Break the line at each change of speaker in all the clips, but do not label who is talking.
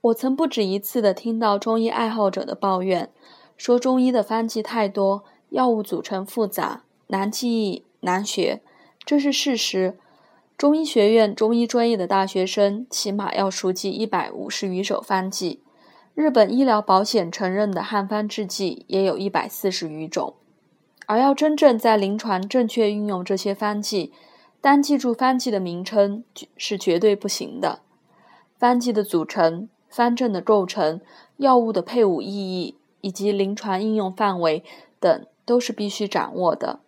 我曾不止一次地听到中医爱好者的抱怨，说中医的方剂太多，药物组成复杂，难记忆、难学。这是事实。中医学院中医专业的大学生起码要熟记一百五十余首方剂，日本医疗保险承认的汉方制剂也有一百四十余种。而要真正在临床正确运用这些方剂，单记住方剂的名称是绝对不行的。方剂的组成。方阵的构成、药物的配伍意义以及临床应用范围等都是必须掌握的。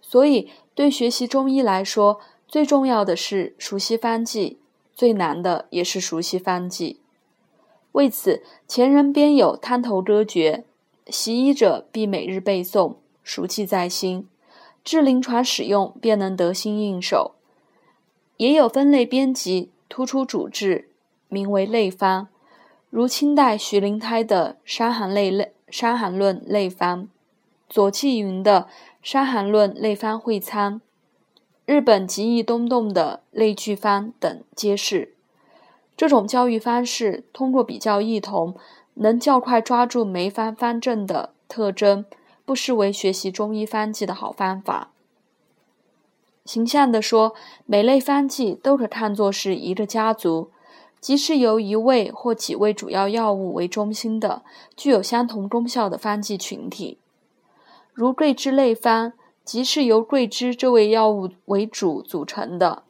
所以，对学习中医来说，最重要的是熟悉方剂，最难的也是熟悉方剂。为此，前人编有汤头歌诀，习医者必每日背诵，熟记在心，至临床使用便能得心应手。也有分类编辑，突出主治。名为类方，如清代徐灵胎的《伤寒类类伤寒论类方》，左气云的《伤寒论类方会参》，日本吉义东洞的《类聚方》等皆是。这种教育方式，通过比较异同，能较快抓住每方方正的特征，不失为学习中医方剂的好方法。形象地说，每类方剂都可看作是一个家族。即是由一味或几味主要药物为中心的，具有相同功效的方剂群体，如桂枝类方，即是由桂枝这味药物为主组成的，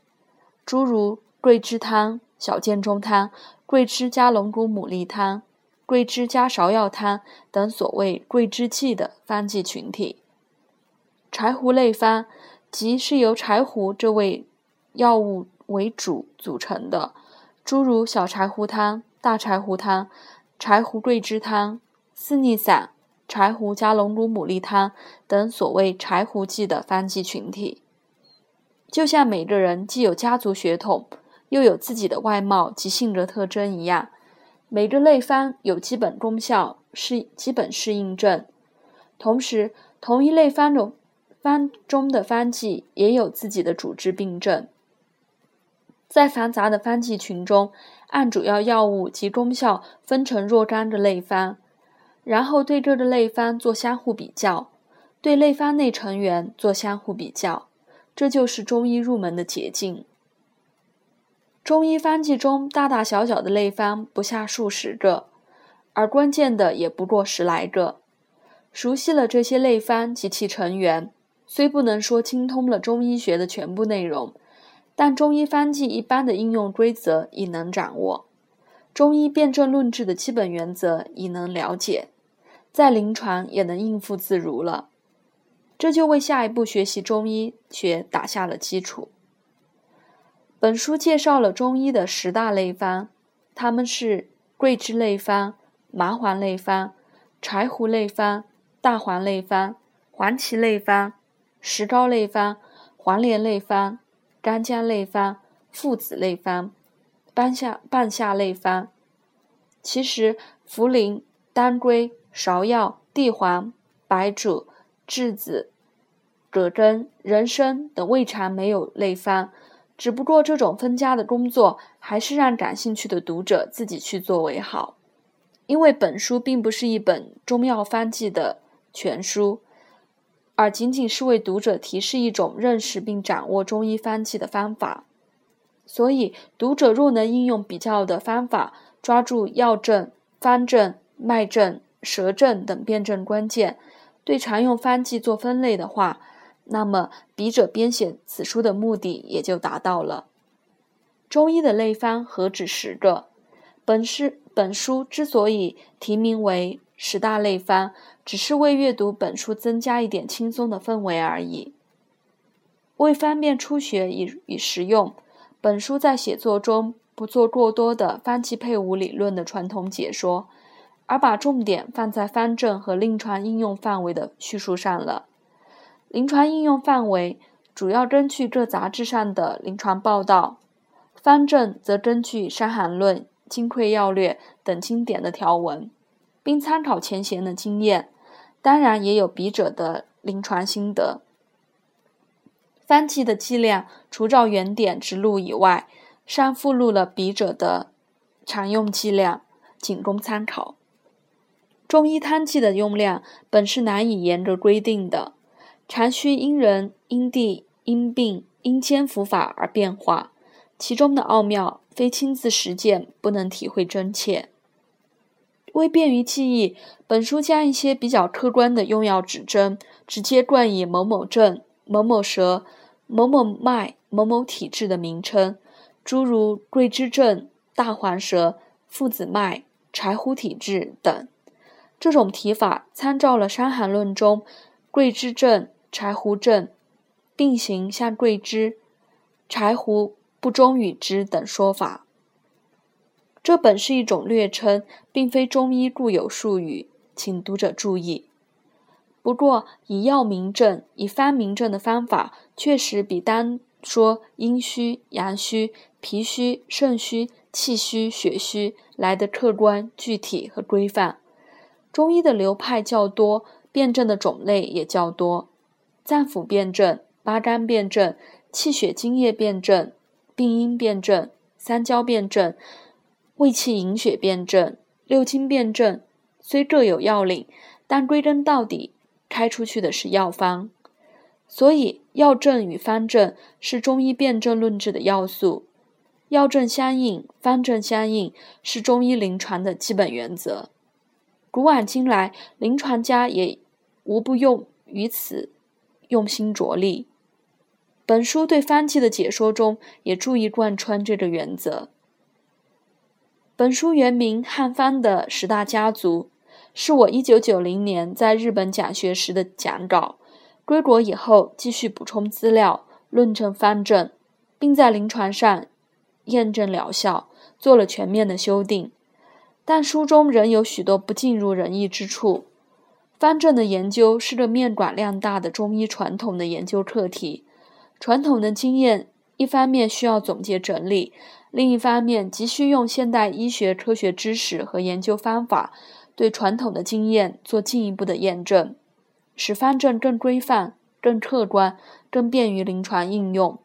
诸如桂枝汤、小建中汤、桂枝加龙骨牡蛎汤、桂枝加芍药汤等所谓桂枝剂的方剂群体。柴胡类方，即是由柴胡这味药物为主组成的。诸如小柴胡汤、大柴胡汤、柴胡桂枝汤、四逆散、柴胡加龙骨牡蛎汤等所谓柴胡剂的方剂群体，就像每个人既有家族血统，又有自己的外貌及性格特征一样，每个类方有基本功效是基本适应症，同时同一类方中方中的方剂也有自己的主治病症。在繁杂的方剂群中，按主要药物及功效分成若干个类方，然后对各个类方做相互比较，对类方内成员做相互比较，这就是中医入门的捷径。中医方剂中大大小小的类方不下数十个，而关键的也不过十来个。熟悉了这些类方及其成员，虽不能说精通了中医学的全部内容。但中医方剂一般的应用规则已能掌握，中医辨证论治的基本原则已能了解，在临床也能应付自如了。这就为下一步学习中医学打下了基础。本书介绍了中医的十大类方，它们是桂枝类方、麻黄类方、柴胡类方、大黄类方、黄芪类方、石膏类方、黄连类方。干姜类方、附子类方、半夏半夏类方，其实茯苓、当归、芍药、地黄、白术、栀子、葛根、人参等未尝没有类方，只不过这种分家的工作，还是让感兴趣的读者自己去做为好。因为本书并不是一本中药方剂的全书。而仅仅是为读者提示一种认识并掌握中医方剂的方法，所以读者若能应用比较的方法，抓住药证、方证、脉证、舌证等辨证关键，对常用方剂做分类的话，那么笔者编写此书的目的也就达到了。中医的类方何止十个？本是本书之所以题名为。十大类方只是为阅读本书增加一点轻松的氛围而已。为方便初学与与实用，本书在写作中不做过多的方剂配伍理论的传统解说，而把重点放在方正和临床应用范围的叙述上了。临床应用范围主要根据各杂志上的临床报道，方正则根据《伤寒论》《金匮要略》等经典的条文。并参考前贤的经验，当然也有笔者的临床心得。方剂的剂量除照原点直录以外，上附录了笔者的常用剂量，仅供参考。中医汤剂的用量本是难以严格规定的，常需因人、因地、因病、因煎服法而变化，其中的奥妙非亲自实践不能体会真切。为便于记忆，本书将一些比较客观的用药指针直接冠以某某症、某某舌、某某脉、某某体质的名称，诸如桂枝症、大黄舌、附子脉、柴胡体质等。这种提法参照了《伤寒论》中桂枝症、柴胡症病形像桂枝，柴胡不中与之等说法。这本是一种略称，并非中医固有术语，请读者注意。不过，以药名症、以方名症的方法，确实比单说阴虚、阳虚、脾虚、肾虚、气虚、血虚来得客观、具体和规范。中医的流派较多，辨证的种类也较多：脏腑辨证、八纲辨证、气血津液辨证、病因辨证、三焦辨证。胃气营血辨证、六经辨证虽各有要领，但归根到底，开出去的是药方。所以，药证与方证是中医辨证论治的要素。药证相应，方证相应，是中医临床的基本原则。古往今来，临床家也无不用于此用心着力。本书对方剂的解说中，也注意贯穿这个原则。本书原名《汉方的十大家族》，是我一九九零年在日本讲学时的讲稿。归国以后，继续补充资料，论证方正，并在临床上验证疗效，做了全面的修订。但书中仍有许多不尽如人意之处。方正的研究是个面广量大的中医传统的研究课题，传统的经验一方面需要总结整理。另一方面，急需用现代医学科学知识和研究方法，对传统的经验做进一步的验证，使方证更规范、更客观、更便于临床应用。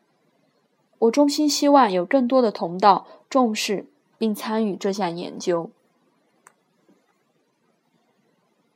我衷心希望有更多的同道重视并参与这项研究。